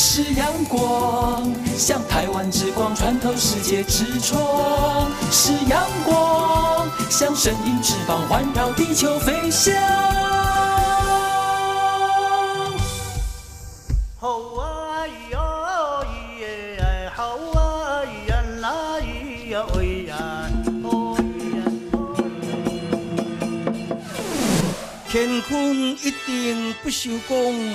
是阳光，像台湾之光穿透世界之窗；是阳光，像神鹰翅膀环绕地球飞翔。好啊咿咿耶，好啊咿呀啦咿呀喂呀，哦咿呀。乾坤一定不朽功。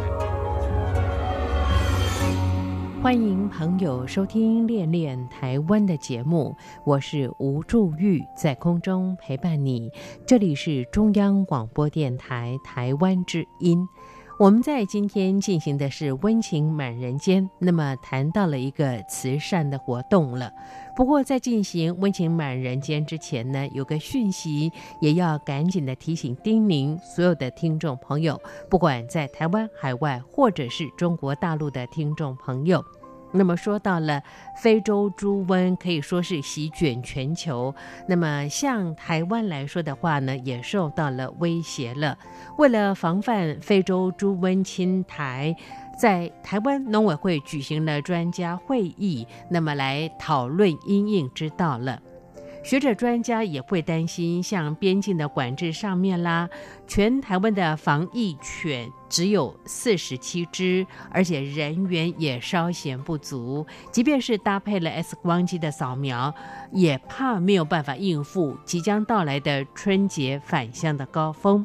欢迎朋友收听《恋恋台湾》的节目，我是吴祝玉，在空中陪伴你。这里是中央广播电台台湾之音。我们在今天进行的是温情满人间，那么谈到了一个慈善的活动了。不过在进行温情满人间之前呢，有个讯息也要赶紧的提醒叮咛所有的听众朋友，不管在台湾、海外或者是中国大陆的听众朋友。那么说到了非洲猪瘟，可以说是席卷全球。那么像台湾来说的话呢，也受到了威胁了。为了防范非洲猪瘟侵台，在台湾农委会举行了专家会议，那么来讨论因应之道了。学者专家也会担心，像边境的管制上面啦，全台湾的防疫犬只有四十七只，而且人员也稍显不足。即便是搭配了 X 光机的扫描，也怕没有办法应付即将到来的春节返乡的高峰。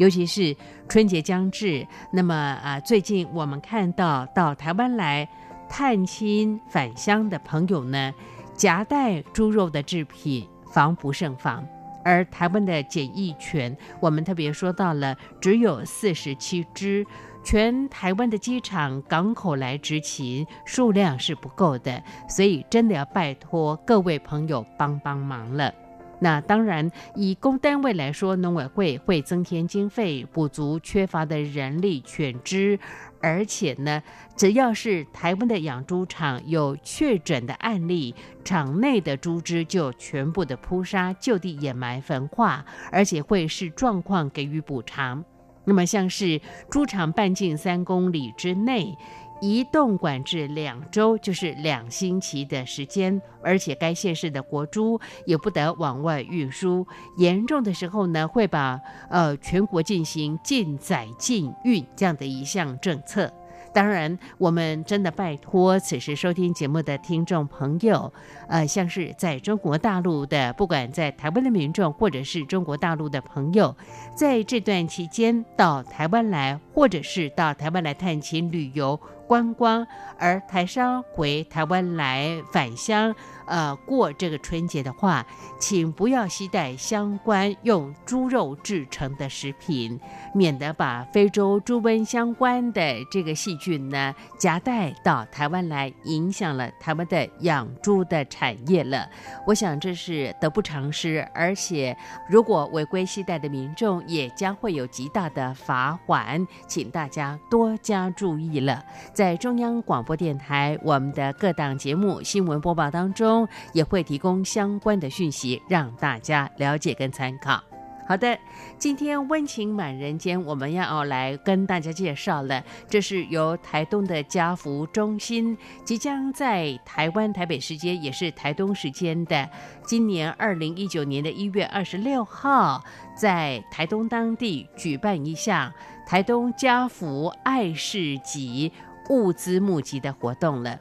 尤其是春节将至，那么啊，最近我们看到到台湾来探亲返乡的朋友呢。夹带猪肉的制品防不胜防，而台湾的检疫犬，我们特别说到了只有四十七只，全台湾的机场、港口来执勤数量是不够的，所以真的要拜托各位朋友帮帮忙了。那当然，以公单位来说，农委会会增添经费，补足缺乏的人力犬只。而且呢，只要是台湾的养猪场有确诊的案例，场内的猪只就全部的扑杀，就地掩埋焚化，而且会视状况给予补偿。那么像是猪场半径三公里之内。移动管制两周，就是两星期的时间，而且该县市的国猪也不得往外运输。严重的时候呢，会把呃全国进行禁宰禁运这样的一项政策。当然，我们真的拜托此时收听节目的听众朋友，呃，像是在中国大陆的，不管在台湾的民众，或者是中国大陆的朋友，在这段期间到台湾来，或者是到台湾来探亲旅游。观光，而台商回台湾来返乡，呃，过这个春节的话，请不要携带相关用猪肉制成的食品，免得把非洲猪瘟相关的这个细菌呢夹带到台湾来，影响了台湾的养猪的产业了。我想这是得不偿失，而且如果违规携带的民众，也将会有极大的罚款，请大家多加注意了。在中央广播电台，我们的各档节目新闻播报当中，也会提供相关的讯息，让大家了解跟参考。好的，今天温情满人间，我们要来跟大家介绍了，这是由台东的家福中心即将在台湾台北时间，也是台东时间的今年二零一九年的一月二十六号，在台东当地举办一项台东家福爱市集。物资募集的活动了。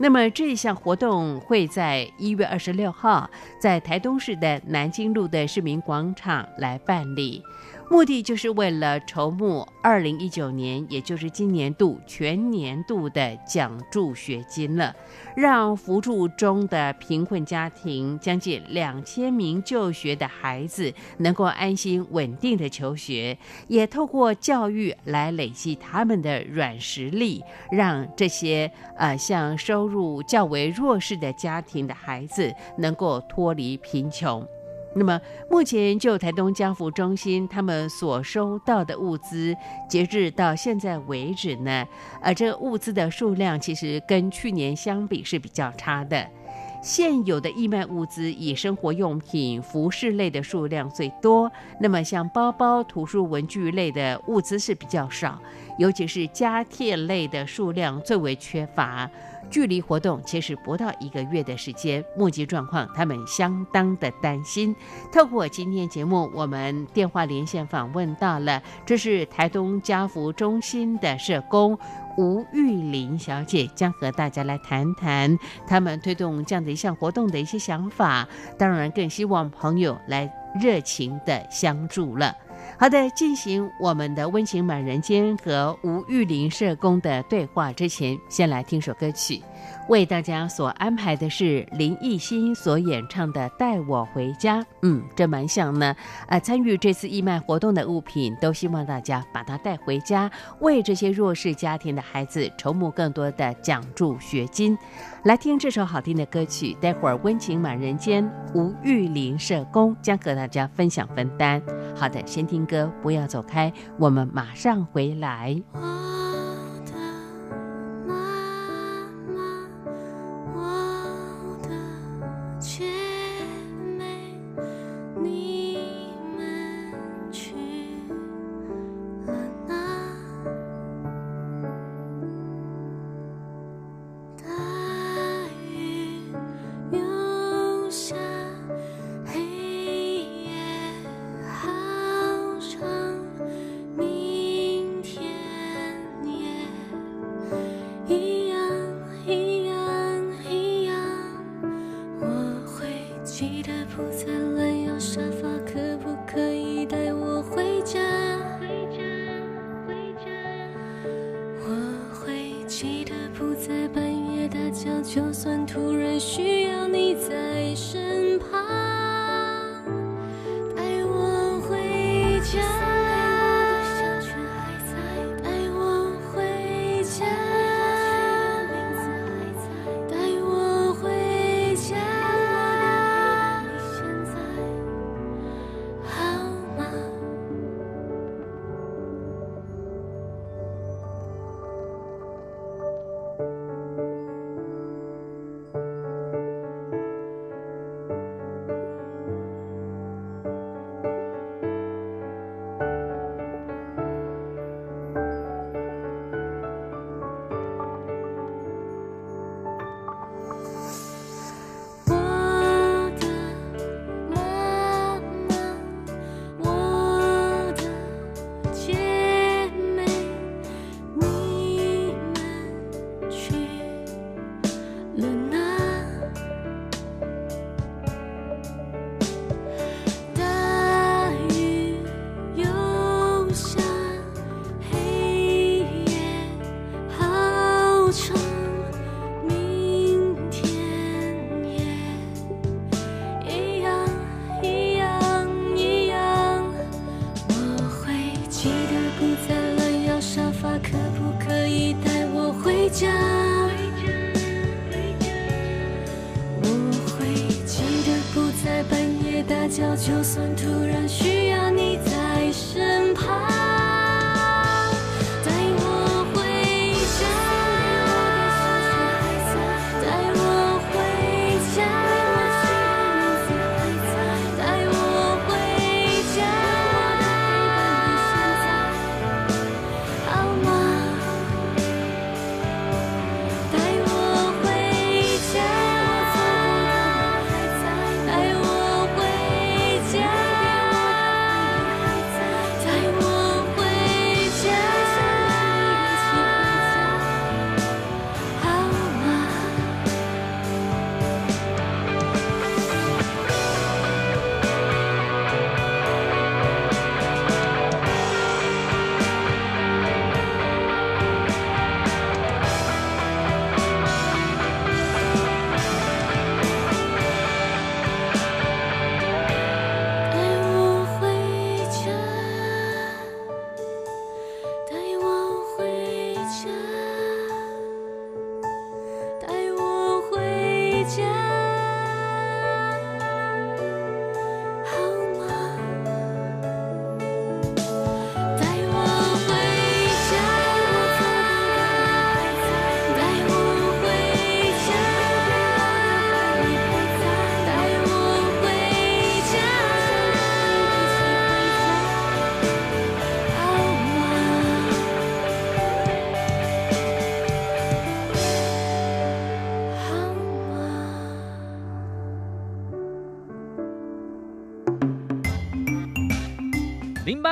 那么这一项活动会在一月二十六号在台东市的南京路的市民广场来办理。目的就是为了筹募二零一九年，也就是今年度全年度的奖助学金了，让扶助中的贫困家庭将近两千名就学的孩子能够安心稳定的求学，也透过教育来累积他们的软实力，让这些呃像收入较为弱势的家庭的孩子能够脱离贫穷。那么，目前就台东家福中心他们所收到的物资，截至到现在为止呢，呃，这物资的数量其实跟去年相比是比较差的。现有的义卖物资以生活用品、服饰类的数量最多，那么像包包、图书文具类的物资是比较少，尤其是家电类的数量最为缺乏。距离活动其实不到一个月的时间，募集状况他们相当的担心。透过今天节目，我们电话连线访问到了，这是台东家福中心的社工吴玉玲小姐，将和大家来谈谈他们推动这样的一项活动的一些想法。当然，更希望朋友来热情的相助了。好的，进行我们的温情满人间和吴玉林社工的对话之前，先来听首歌曲。为大家所安排的是林奕欣所演唱的《带我回家》。嗯，这蛮像呢。呃，参与这次义卖活动的物品，都希望大家把它带回家，为这些弱势家庭的孩子筹募更多的奖助学金。来听这首好听的歌曲，待会儿温情满人间，吴玉林社工将和大家分享分担。好的，先听歌，不要走开，我们马上回来。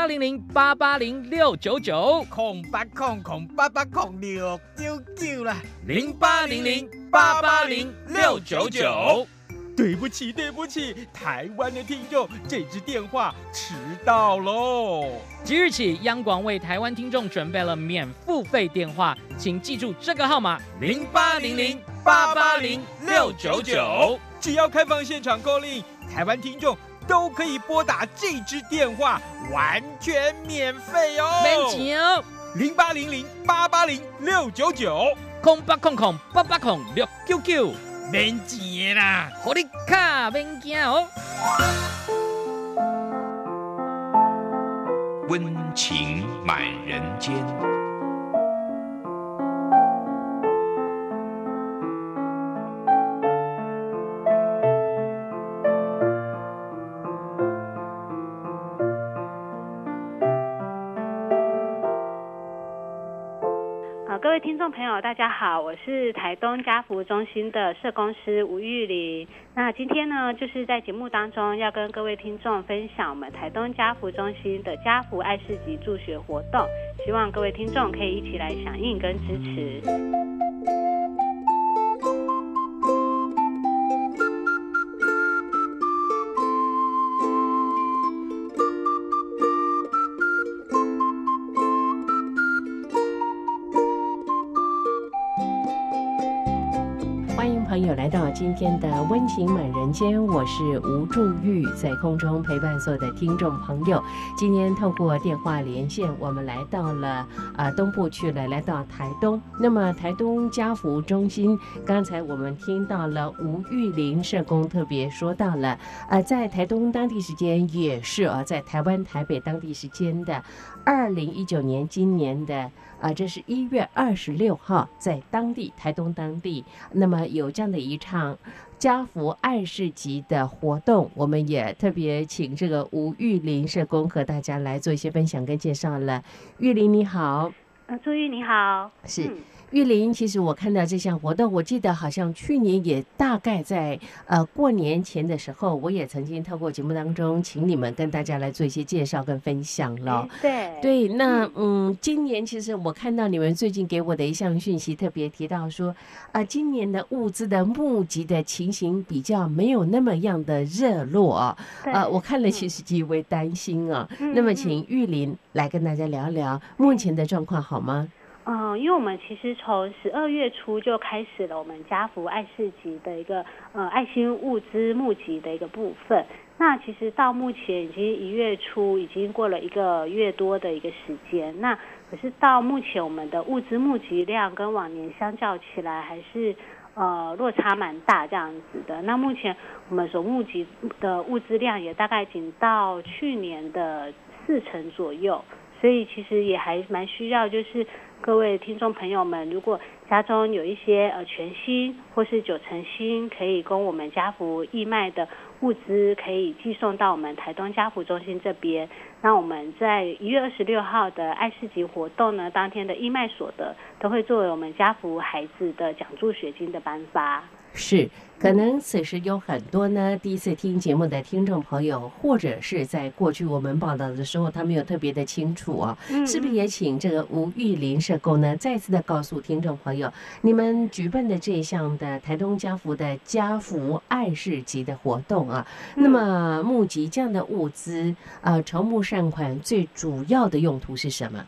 八零零八八零六九九空八空空八八空六九九啦，零八零零八八零六九九。对不起，对不起，台湾的听众，这支电话迟到喽。即日起，央广为台湾听众准备了免付费电话，请记住这个号码：零八零零八八零六九九。只要开放现场购令，台湾听众都可以拨打这支电话，完全免费哦。免钱哦，零八零零八八零六九九，空八空空八八空六九九。免钱啦，好你卡免惊哦。温情满人间。听众朋友，大家好，我是台东家福中心的社工师吴玉玲。那今天呢，就是在节目当中要跟各位听众分享我们台东家福中心的家福爱市集助学活动，希望各位听众可以一起来响应跟支持。今天的温情满人间，我是吴祝玉，在空中陪伴所有的听众朋友。今天透过电话连线，我们来到了啊东部去了，来到台东。那么台东家福中心，刚才我们听到了吴玉玲社工特别说到了，呃，在台东当地时间也是啊，在台湾台北当地时间的二零一九年今年的。啊，这是一月二十六号，在当地台东当地，那么有这样的一场家福爱市集的活动，我们也特别请这个吴玉林社工和大家来做一些分享跟介绍了。玉林你好，呃，朱玉你好，是。玉林，其实我看到这项活动，我记得好像去年也大概在呃过年前的时候，我也曾经透过节目当中，请你们跟大家来做一些介绍跟分享了。对对，那嗯，今年其实我看到你们最近给我的一项讯息，特别提到说，啊，今年的物资的募集的情形比较没有那么样的热络啊。呃，我看了其实极为担心啊。那么，请玉林来跟大家聊聊目前的状况好吗？嗯，嗯因为我们其实从十二月初就开始了我们家福爱市集的一个呃爱心物资募集的一个部分。那其实到目前已经一月初，已经过了一个月多的一个时间。那可是到目前我们的物资募集量跟往年相较起来，还是呃落差蛮大这样子的。那目前我们所募集的物资量也大概仅到去年的四成左右，所以其实也还蛮需要就是。各位听众朋友们，如果家中有一些呃全新或是九成新可以供我们家福义卖的物资，可以寄送到我们台东家福中心这边。那我们在一月二十六号的爱市集活动呢，当天的义卖所得都会作为我们家福孩子的奖助学金的颁发。是，可能此时有很多呢第一次听节目的听众朋友，或者是在过去我们报道的时候，他没有特别的清楚啊，是不是也请这个吴玉林社工呢，再次的告诉听众朋友，你们举办的这一项的台东家福的家福爱市集的活动啊，那么募集这样的物资啊，筹募善款最主要的用途是什么？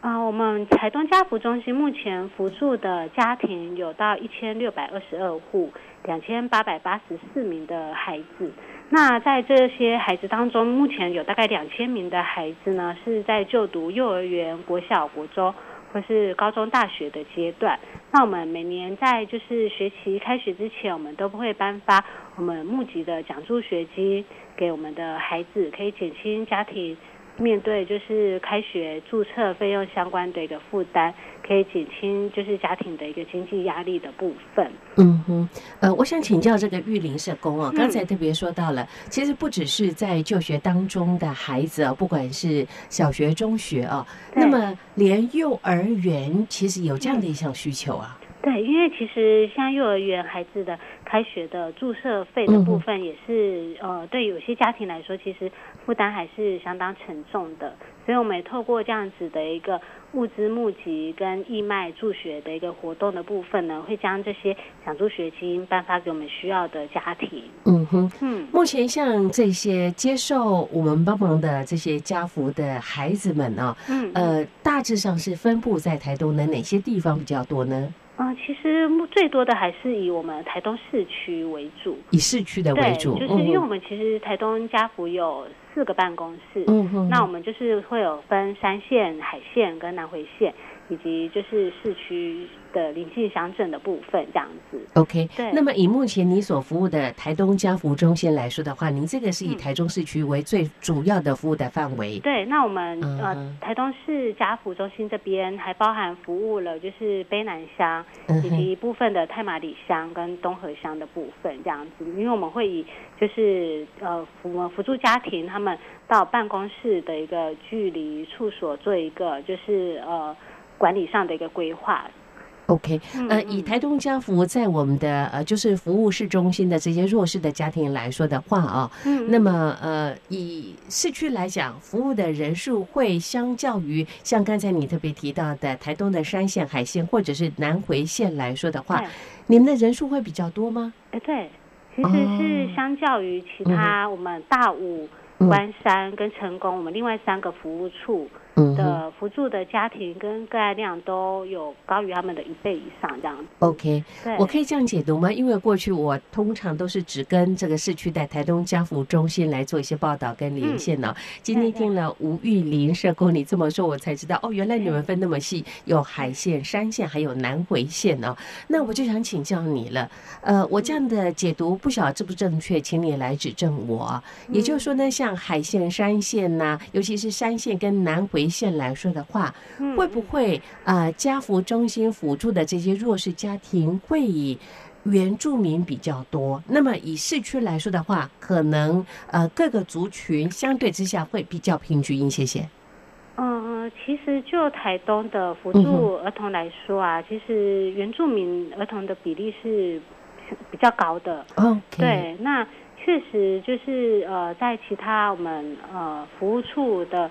啊，我们台东家福中心目前扶助的家庭有到一千六百二十二户，两千八百八十四名的孩子。那在这些孩子当中，目前有大概两千名的孩子呢，是在就读幼儿园、国小、国中或是高中、大学的阶段。那我们每年在就是学期开学之前，我们都不会颁发我们募集的奖助学金给我们的孩子，可以减轻家庭。面对就是开学注册费用相关的一个负担，可以减轻就是家庭的一个经济压力的部分。嗯哼，呃，我想请教这个育龄社工啊，刚才特别说到了，其实不只是在就学当中的孩子啊，不管是小学、中学啊，那么连幼儿园其实有这样的一项需求啊。对，因为其实像幼儿园孩子的开学的注射费的部分，也是呃，对有些家庭来说，其实负担还是相当沉重的。所以我们也透过这样子的一个物资募集跟义卖助学的一个活动的部分呢，会将这些奖助学金颁发给我们需要的家庭。嗯哼，嗯，目前像这些接受我们帮忙的这些家福的孩子们呢、嗯呃，大致上是分布在台东的哪些地方比较多呢？嗯，其实目最多的还是以我们台东市区为主。以市区的为对，主，就是因为我们其实台东家福有四个办公室，嗯哼，那我们就是会有分山线、海线跟南回线，以及就是市区的邻近乡镇的部分这样子。OK，对那么以目前你所服务的台东家福中心来说的话，您这个是以嗯台中市区为最主要的服务的范围。对，那我们、嗯呃台东市家福中心这边还包含服务了就是卑南乡以嗯以，及部分的太马里乡跟东河乡的部分这样子，因为我们会以就是呃辅我们辅助家庭他们到办公室的一个距离处所做一个就是呃管理上的一个规划。OK，呃，嗯。以台东家福在我们的呃就是服务市中心的这些弱势的家庭来说的话啊，嗯那么呃以市区来讲，服务的人数会相较于像刚才你特别提到的台东的山线、海线或者是南回线来说的话，你们的人数会比较多吗？哎，对，其实哦是相较于其他我们大武、嗯。关山跟成功，我们另外三个服务处的辅助的家庭跟个案量都有高于他们的一倍以上这样子。，OK，对，我可以这样解读吗？因为过去我通常都是只跟这个市区的台东家福中心来做一些报道跟连线呢、今天听了吴玉林社工你这么说，我才知道哦，原来你们分那么细，有海线、山线，还有南回线哦。那我就想请教你了，呃，我这样的解读不晓得正不正确，请你来指正我啊。也就是说呢，像海线、山线呐、尤其是山线跟南回线来说的话，嗯会不会啊，家福中心辅助的这些弱势家庭会以原住民比较多？那么以市区来说的话，可能呃各个族群相对之下会比较平均一些些。嗯，其实就台东的辅嗯助儿童来说啊，其实原住民儿童的比例是比较高的。对，那确实就是呃，在其他我们呃服务处的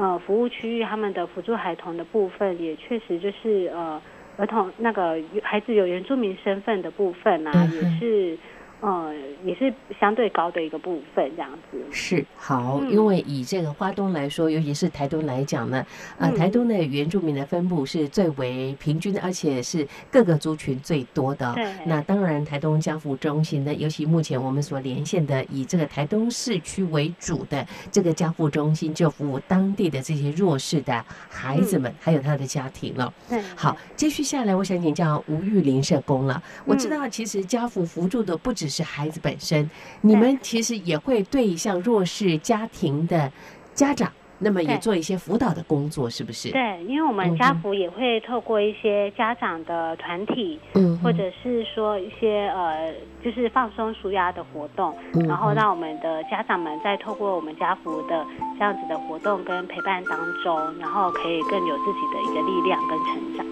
呃服务区域，他们的辅助孩童的部分，也确实就是呃儿童那个孩子有原住民身份的部分啊，嗯哼。也是呃也是相对高的一个部分，这样子。是好，嗯因为以这个花东来说，尤其是台东来讲呢，呃，嗯台东的原住民的分布是最为平均的，而且是各个族群最多的。对那当然，台东家福中心呢，尤其目前我们所连线的以这个台东市区为主的这个家福中心，就服务当地的这些弱势的孩子们，还有他的家庭了。对，好，继续下来，我想请教吴玉林社工了。我知嗯道，其实家福辅助的不只是孩子本身，你们其实也会对像弱势家庭的家长，那么也做一些辅导的工作，是不是？，对，因为我嗯们家福也会透过一些家长的团体，嗯，或者是说一些呃，就是放松舒压的活动，嗯然后让我们的家长们在透过我们家福的这样子的活动跟陪伴当中，然后可以更有自己的一个力量跟成长。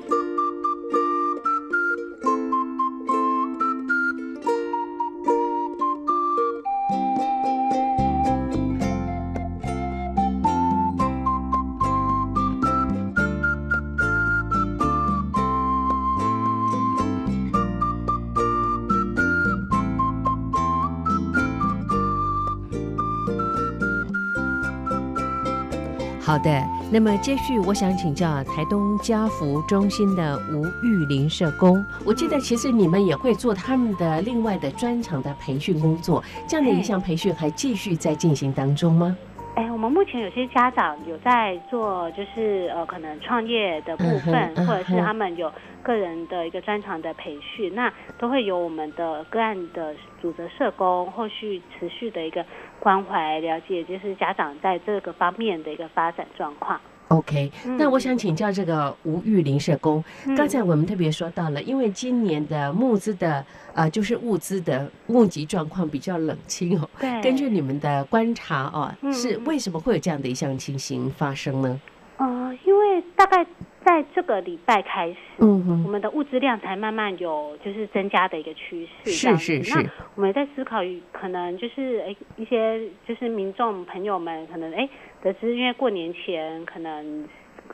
好的，那么接续我想请教台东家福中心的吴玉林社工，我记得其实你们也会做他们的另外的专场的培训工作，这样的一项培训还继续在进行当中吗？哎，我们目前有些家长有在做，就是呃，可能创业的部分，或者是他们有个人的一个专长的培训，那都会有我们的个案的组织社工后续持续的一个关怀了解，就是家长在这个方面的一个发展状况。OK，嗯那我想请教这个吴玉林社工，嗯刚才我们特别说到了，因为今年的募资的呃，就是物资的募集状况比较冷清哦。对，根据你们的观察哦，嗯是为什么会有这样的一项情形发生呢？呃，因为大概在在这个礼拜开始，我们的物资量才慢慢有就是增加的一个趋势。是是是。那我们在思考，可能就是诶一些就是民众朋友们可能诶得知，因为过年前可能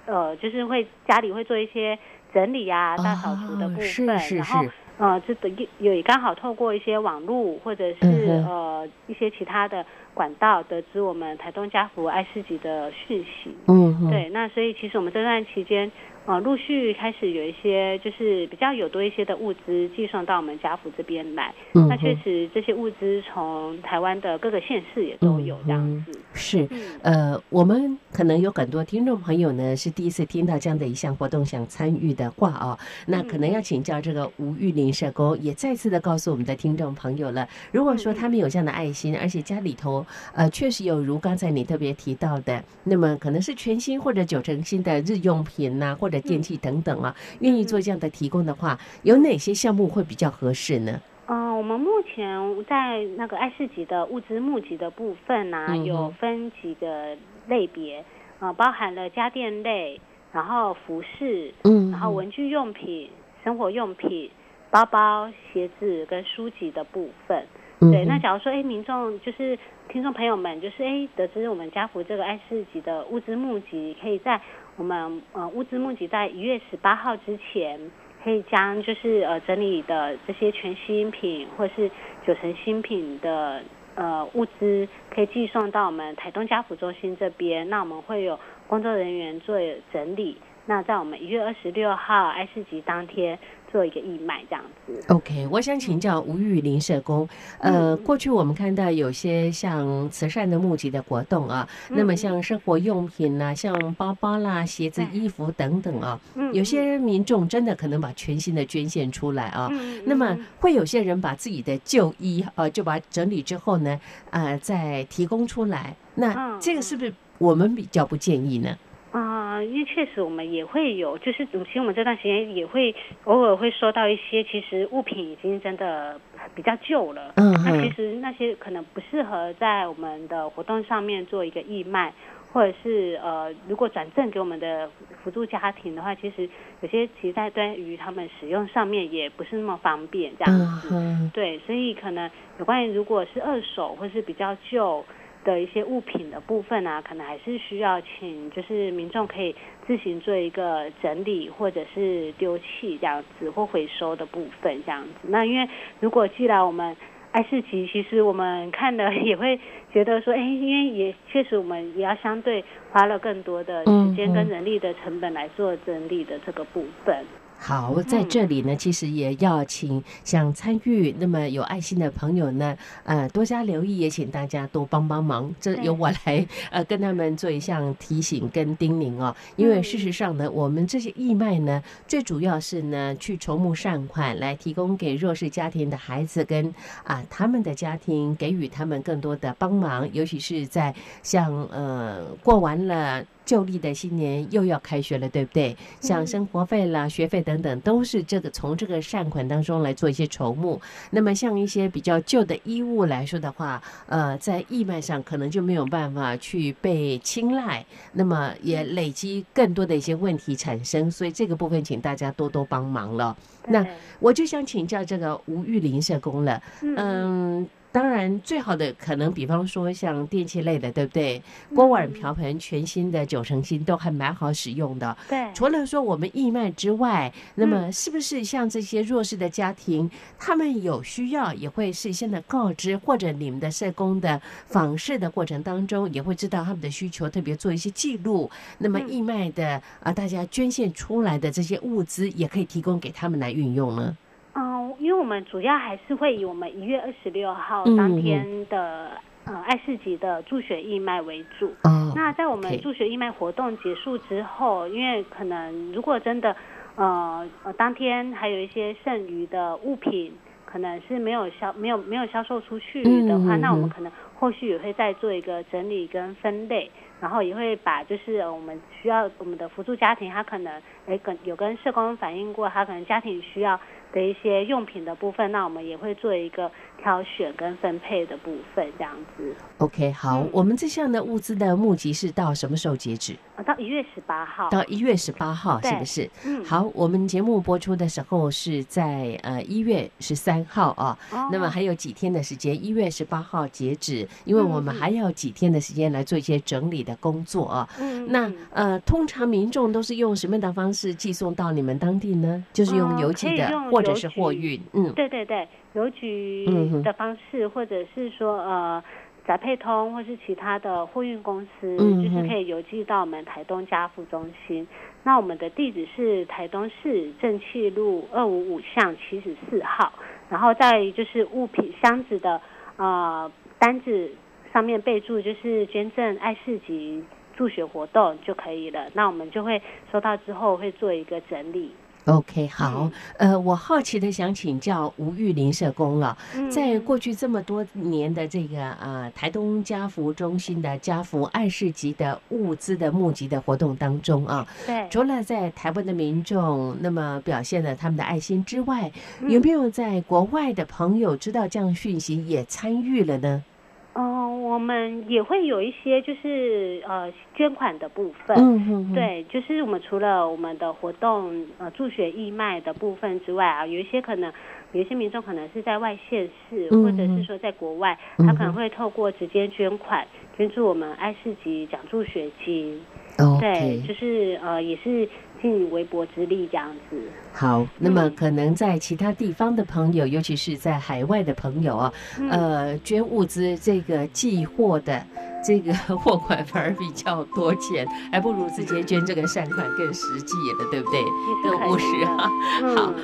呃就是会家里会做一些整理啊、大扫除的部哦分，是是然后呃这个也也刚好透过一些网络或者是、嗯呃一些其他的管道得知我们台东家福爱市集的讯息。嗯，对，那所以其实我们这段期间，呃，陆续开始有一些就是比较有多一些的物资寄送到我们家福这边来。嗯那确实这些物资从台湾的各个县市也都有这样嗯子。是。嗯呃，我们可能有很多听众朋友呢是第一次听到这样的一项活动，想参与的话啊、那可能要请教这个吴玉林社工，也再次的告诉我们的听众朋友了。如果说他们有这样的爱心，而且家里头呃确实有如刚才你特别提到的，那么可能是全新或者九成新的日用品呐、或者电器等等啊，愿意做这样的提供的话，有哪些项目会比较合适呢？嗯、我们目前在那个爱市集的物资募集的部分呢、嗯有分几个类别，呃，包含了家电类，然后服饰，嗯然后文具用品、生活用品、包包、鞋子跟书籍的部分。对，那假如说，哎，民众就是听众朋友们，就是哎，得知我们家福这个爱市集的物资募集，可以在我们呃物资募集在一月十八号之前，可以将就是呃整理的这些全新品或是九成新品的呃物资，可以寄送到我们台东家福中心这边，那我们会有工作人员做整理。那在我们一月二十六号爱市集当天做一个义卖，这样子。OK，我想请教吴玉林社工，呃，嗯过去我们看到有些像慈善的募集的活动啊，那么嗯像生活用品啦、像包包啦、鞋子、衣服等等啊，嗯有些民众真的可能把全新的捐献出来啊。嗯那么会有些人把自己的旧衣呃，就把它整理之后呢，呃，再提供出来。那嗯这个是不是我们比较不建议呢？啊、因为确实我们也会有，就是其实我们这段时间也会偶尔会收到一些，其实物品已经真的比较旧了。嗯那其，实那些可能不适合在我们的活动上面做一个义卖，或者是呃，如果转赠给我们的辅助家庭的话，其实有些其实在对于他们使用上面也不是那么方便这样嗯子。嗯，对，所以可能有关于如果是二手或是比较旧的一些物品的部分啊，可能还是需要请就是民众可以自行做一个整理或者是丢弃这样子或回收的部分这样子。那因为如果既然我们爱市集，其实我们看的也会觉得说，哎，因为也确实我们也要相对花了更多的时间跟人力的成本来做整理的这个部分。好，在这里呢，其实也要请想参与那么有爱心的朋友呢，呃，多加留意，也请大家多帮帮忙。这由我来呃跟他们做一项提醒跟叮咛哦，因为嗯事实上呢，我们这些义卖呢，最主要是呢去筹募善款，来提供给弱势家庭的孩子跟啊他们的家庭，给予他们更多的帮忙，尤其是在像呃过完了。旧历的新年又要开学了，对不对？像嗯生活费啦、学费等等，都是这个从这个善款当中来做一些筹募。那么像一些比较旧的衣物来说的话，呃，在义卖上可能就没有办法去被青睐，那么也累积更多的一些问题产生。所以这个部分，请大家多多帮忙了。那我就想请教这个吴玉林社工了，嗯嗯。当然，最好的可能，比方说像电器类的，对不对？锅碗瓢盆全新的九成新都还蛮好使用的。对，除了说我们义卖之外，那嗯么是不是像这些弱势的家庭，他们有需要也会事先的告知，或者你们的社工的访视的过程当中，也会知道他们的需求，特别做一些记录。那么嗯义卖的啊，大家捐献出来的这些物资，也可以提供给他们来运用呢。嗯，因为我们主要还是会以我们一月二十六号嗯当天的、呃爱市集的助学义卖为主。哦那在我们助学义卖活动结束之后，因为可能如果真的呃呃当天还有一些剩余的物品，可能是没有销没有没有销售出去的话，那我们可能后续也会再做一个整理跟分类。然后也会把就是呃我们需要我们的辅助家庭，他可能哎跟有跟社工反映过，他可能家庭需要的一些用品的部分，那我们也会做一个挑选跟分配的部分，这样子。OK，好，嗯我们这项的物资的募集是到什么时候截止？啊，到一月十八号。到一月十八号，是不是？嗯，好，我们节目播出的时候是在呃一月十三号啊，哦那么还有几天的时间，一月十八号截止，因为我们还要几天的时间来做一些整理的工作啊。嗯那嗯呃，通常民众都是用什么样的方式寄送到你们当地呢？就是用呃邮寄的，或者是货运？嗯，对对对，邮局的方式，或者是说呃。宅配通或是其他的货运公司，就是可以邮寄到我们台东家福中心。那我们的地址是台东市正气路二五五巷七十四号，然后在就是物品箱子的呃单子上面备注就是捐赠爱市集助学活动就可以了。那我们就会收到之后会做一个整理。OK，好，嗯呃，我好奇的想请教吴玉林社工了，嗯在过去这么多年的这个呃台东家福中心的家福爱市集的物资的募集的活动当中啊，对除了在台湾的民众那么表现了他们的爱心之外，嗯有没有在国外的朋友知道这样讯息也参与了呢？嗯，我们也会有一些就是呃捐款的部分。嗯哼哼，对，就是我们除了我们的活动呃助学义卖的部分之外啊，有一些可能有一些民众可能是在外县市，嗯或者是说在国外，嗯他可能会透过直接捐款捐助我们爱市集奖助学金。对就是呃也是尽微薄之力这样子。好，那么嗯可能在其他地方的朋友，尤其是在海外的朋友啊，嗯呃，捐物资这个寄货的这个货款反而比较多钱，还不如直接捐这个善款更实际了，对不对？务实啊。好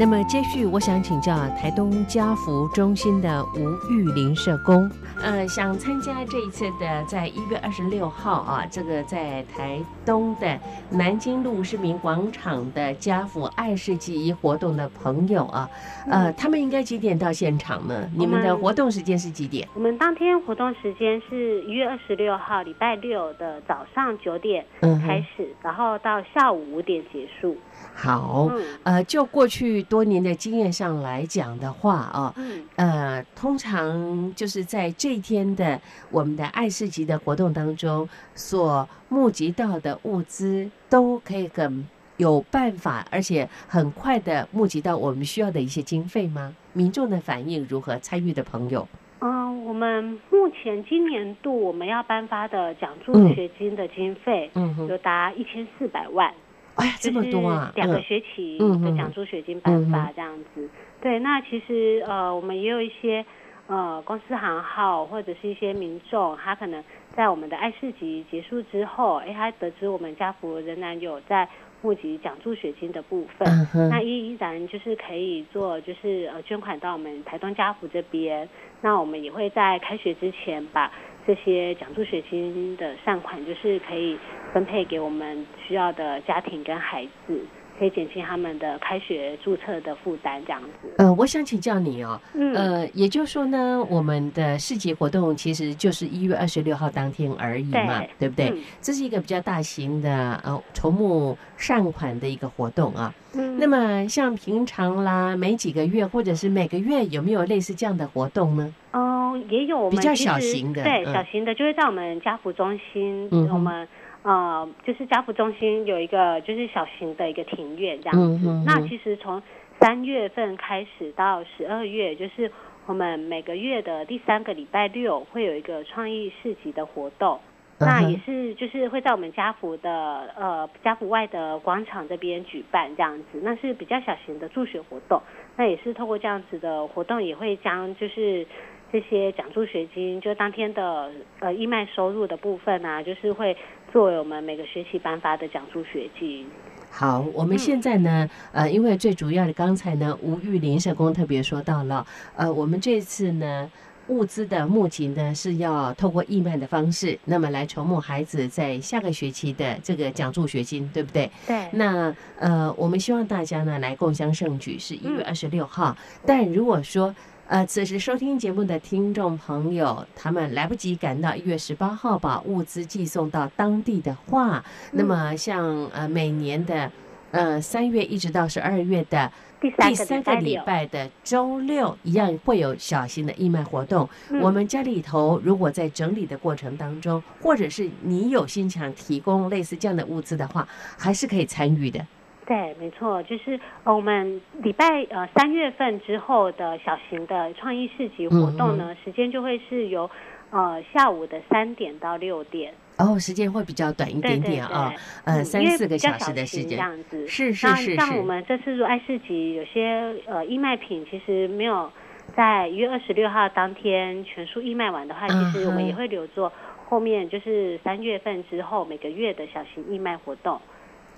那么接续，我想请教台东家福中心的吴玉林社工，呃，想参加这一次的在一月二十六号啊，这个在台东的南京路市民广场的家福爱市集活动的朋友啊，呃，他们应该几点到现场呢？你们的活动时间是几点？我们当天活动时间是一月二十六号礼拜六的早上九点嗯开始，然后到下午五点结束。好，嗯呃，就过去多年的经验上来讲的话啊，嗯呃，通常就是在这一天的我们的爱市集的活动当中，所募集到的物资，都可以很有办法，而且很快的募集到我们需要的一些经费吗？民众的反应如何？参与的朋友，嗯，我们目前今年度我们要颁发的奖助嗯学金的经费嗯，有达一千四百万，哎呀，这么多啊！两个嗯学期的奖助学金颁嗯发这样子。对，那其实呃，我们也有一些呃公司行号或者是一些民众，他可能在我们的爱市集结束之后，哎，他得知我们家福仍然有在募集奖助学金的部分，那依然就是可以做，就是呃捐款到我们台东家福这边。那我们也会在开学之前把这些奖助学金的善款，就是可以分配给我们需要的家庭跟孩子，可以减轻他们的开学注册的负担，这样子。呃，我想请教你哦，嗯呃，也就是说呢，我们的市集活动其实就是一月二十六号当天而已嘛，对对不对？嗯这是一个比较大型的呃筹募善款的一个活动啊。嗯那么像平常啦，每几个月或者是每个月有没有类似这样的活动呢？哦，也有我们比较小型的对，嗯小型的就会在我们家福中心，嗯哼我们呃就是家福中心有一个就是小型的一个庭院这样子。那其实从三月份开始到十二月，就是我们每个月的第三个礼拜六会有一个创意市集的活动。那也是，就是会在我们家福的呃家福外的广场这边举办这样子，那是比较小型的助学活动。那也是透过这样子的活动，也会将就是这些奖助学金，就当天的呃义卖收入的部分啊，就是会作为我们每个学期颁发的奖助学金。好，我们嗯现在呢，呃，因为最主要的刚才呢，吴玉林社工特别说到了，呃，我们这次呢。物资的募集呢，是要透过义卖的方式，那么来筹募孩子在下个学期的这个奖助学金，对不对？对，那呃，我们希望大家呢来共襄盛举，是一月嗯二十六号。但如果说呃，此时收听节目的听众朋友，他们来不及赶到一月十八号把物资寄送到当地的话，那么像呃每年的呃三月一直到十二月的第三个礼拜的周六，一样会有小型的义卖活动。嗯我们家里头如果在整理的过程当中，或者是你有心想提供类似这样的物资的话，还是可以参与的。对，没错，就是呃，我们礼拜呃三月份之后的小型的创意市集活动呢，时间就会是由呃下午的三点到六点，哦，时间会比较短一点点啊、对呃，三四个比较小时的时小型这。样子。是是那是是像我们这次入爱市集，有些呃义卖品其实没有在一月二十六号当天全数义卖完的话，其实我们也会留作后面就是三月份之后每个月的小型义卖活动。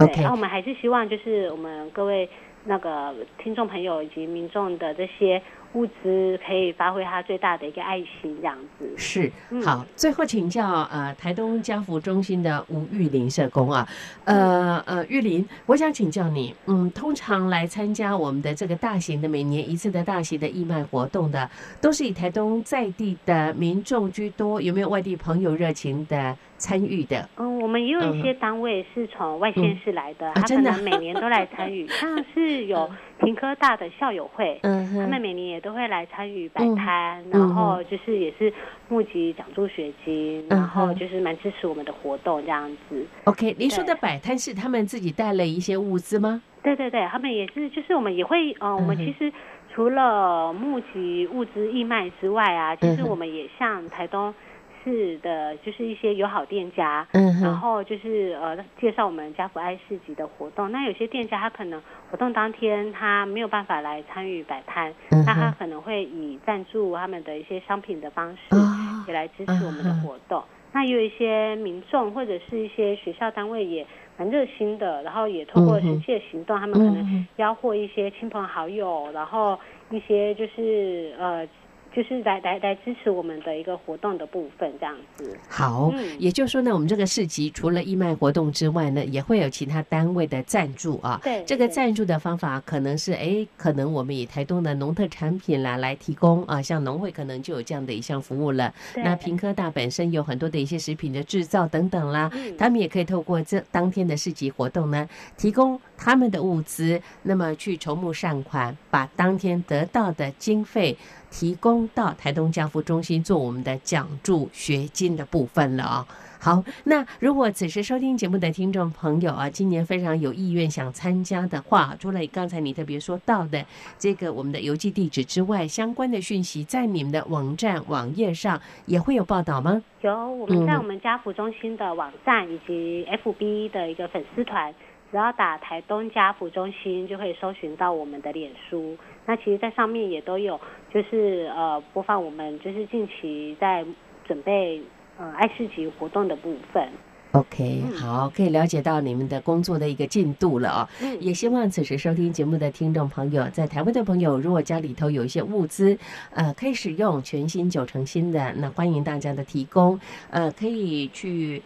对我们还是希望就是我们各位那个听众朋友以及民众的这些物资，可以发挥它最大的一个爱心，这样子。是嗯好。最后请教呃台东家福中心的吴玉林社工啊，呃呃玉林，我想请教你，嗯，通常来参加我们的这个大型的每年一次的大型的义卖活动的，都是以台东在地的民众居多，有没有外地朋友热情的参与的？嗯，我们也有一些单位是从外县市来的，他可能每年都来参与，像是有平科大的校友会。嗯他们，每年也都会来参与摆摊，嗯。然后就是也是募集奖助学金，嗯然后就是蛮支持我们的活动这样子。OK，您说的摆摊是他们自己带了一些物资吗？对对对，他们也是，就是我们也会，呃，我们其实除了募集物资义卖之外啊，其实我们也向台东市的，就是一些友好店家，嗯，然后就是呃介绍我们家福爱市集的活动。那有些店家他可能活动当天他没有办法来参与摆摊，嗯那他，可能会以赞助他们的一些商品的方式，啊也来支持我们的活动。那也有一些民众或者是一些学校单位也蛮热心的，然后也通过实际的行动，他们可能嗯哼。吆喝一些亲朋好友，然后一些就是呃，就是来来来支持我们的一个活动的部分，这样子。好，嗯也就是说呢，我们这个市集除了义卖活动之外呢，也会有其他单位的赞助啊。对，这个赞助的方法可能是，哎，可能我们以台东的农特产品啦来提供啊，像农会可能就有这样的一项服务了。那平科大本身有很多的一些食品的制造等等啦，嗯他们也可以透过这当天的市集活动呢，提供他们的物资，那么去筹募善款，把当天得到的经费提供到台东家福中心做我们的奖助学金的部分了啊、好，那如果此时收听节目的听众朋友啊，今年非常有意愿想参加的话，除了刚才你特别说到的这个我们的邮寄地址之外，相关的讯息在你们的网站网页上也会有报道吗？有我们在我们家福中心的网站以及 FB 的一个粉丝团，只要打台东家福中心，就可以搜寻到我们的脸书。那其实，在上面也都有，就是呃播放我们就是近期在准备呃爱市集活动的部分。OK，嗯好，可以了解到你们的工作的一个进度了啊、嗯也希望此时收听节目的听众朋友，在台湾的朋友，如果家里头有一些物资，呃，可以使用全新九成新的，那欢迎大家的提供，呃，可以去。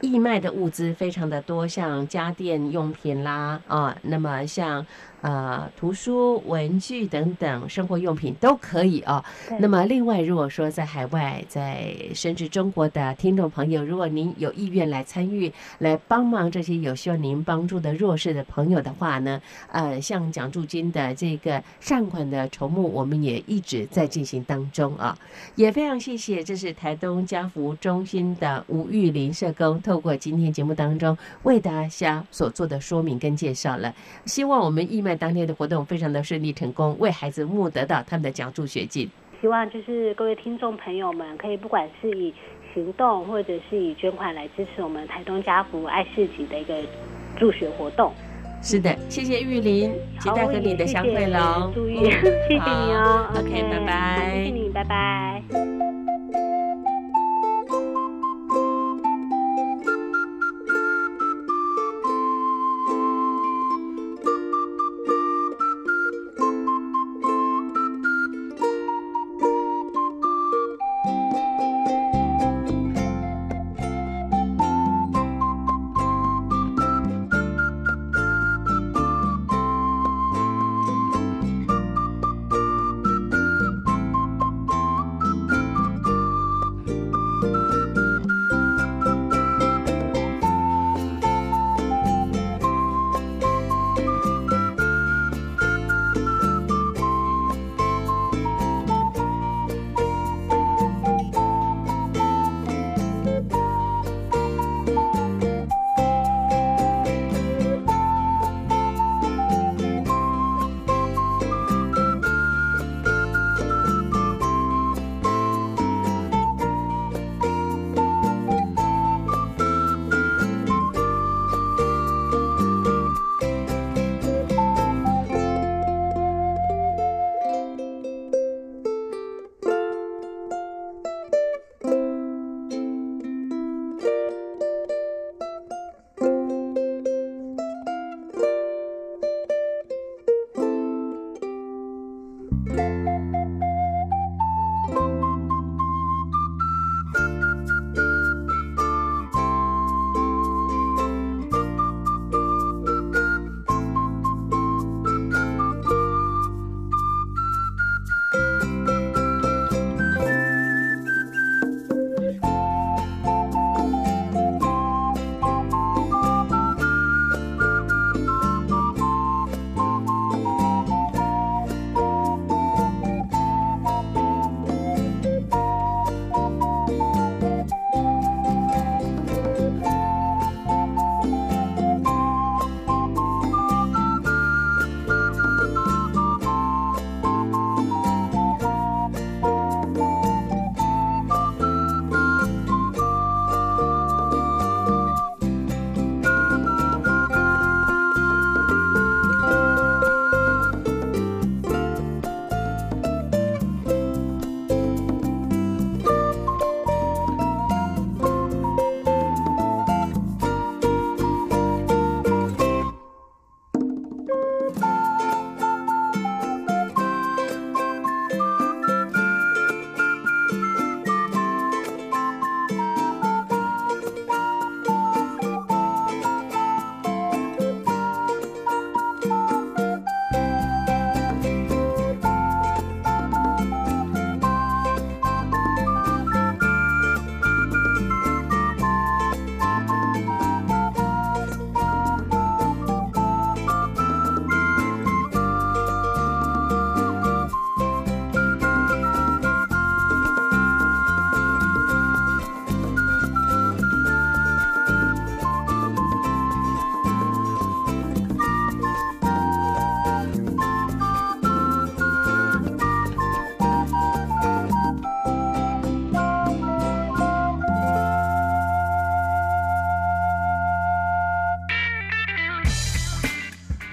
义卖的物资非常的多，像家电用品啦，啊，那么像呃图书、文具等等生活用品都可以哦。那么，另外，如果说在海外，在甚至中国的听众朋友，如果您有意愿来参与、来帮忙这些有需要您帮助的弱势的朋友的话呢，呃，像奖助金的这个善款的筹募，我们也一直在进行当中啊。也非常谢谢，这是台东家福中心的吴玉林社工，透过今天节目当中为大家所做的说明跟介绍了。希望我们义卖当天的活动非常的顺利成功，为孩子募得到他们的奖助学金。希望就是各位听众朋友们，可以不管是以行动或者是以捐款来支持我们台东家福爱市集的一个助学活动。是的，谢谢玉林，期待和你的相会喽。注意，嗯谢谢你哦。OK，拜拜好谢谢你，拜拜。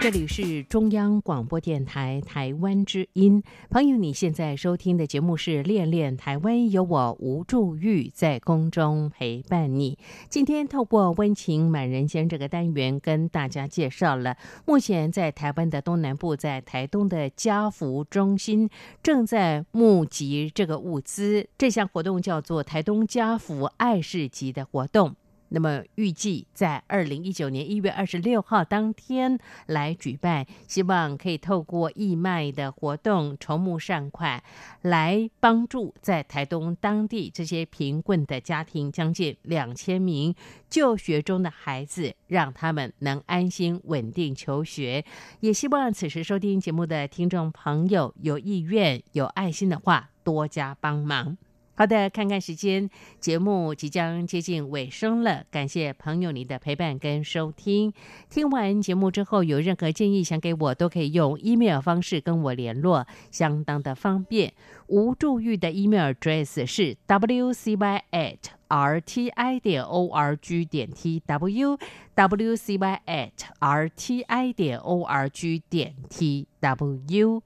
这里是中央广播电台台湾之音，朋友，你现在收听的节目是《恋恋台湾》，有我吴祝玉在空中陪伴你。今天透过温情满人间这个单元，跟大家介绍了目前在台湾的东南部，在台东的家福中心正在募集这个物资。这项活动叫做台东家福爱市集的活动。那么预计在二零一九年一月二十六号当天来举办，希望可以透过义卖的活动筹募善款，来帮助在台东当地这些贫困的家庭将近两千名就学中的孩子，让他们能安心稳定求学。也希望此时收听节目的听众朋友有意愿、有爱心的话，多加帮忙。好的，看看时间，节目即将接近尾声了。感谢朋友你的陪伴跟收听。听完节目之后，有任何建议想给我，都可以用 email 方式跟我联络，相当的方便。吴助玉的 email address 是 wcy at rti 点 org 点 tw wcy at rti 点 org 点 tw。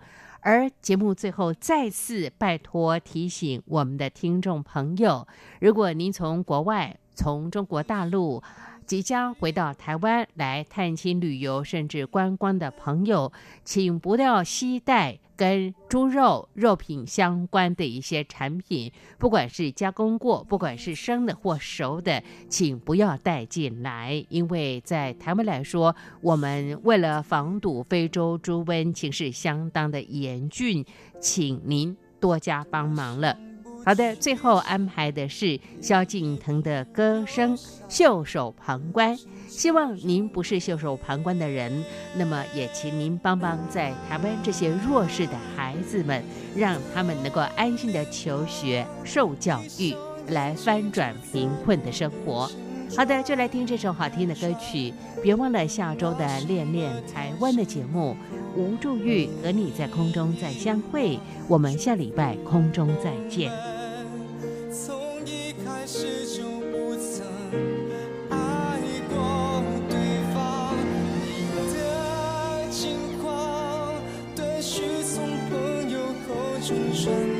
而节目最后再次拜托提醒我们的听众朋友：如果您从国外、从中国大陆即将回到台湾来探亲旅游，甚至观光的朋友，请不要携带跟猪肉、肉品相关的一些产品，不管是加工过，不管是生的或熟的，请不要带进来，因为在台湾来说，我们为了防堵非洲猪瘟情势相当的严峻，请您多加帮忙了。好的，最后安排的是萧敬腾的歌声《袖手旁观》。希望您不是袖手旁观的人，那么也请您帮帮在台湾这些弱势的孩子们，让他们能够安心的求学、受教育，来翻转贫困的生活。好的，就来听这首好听的歌曲。别忘了下周的《恋恋台湾》的节目，吴祝玉和你在空中再相会。我们下礼拜空中再见。从一开始就口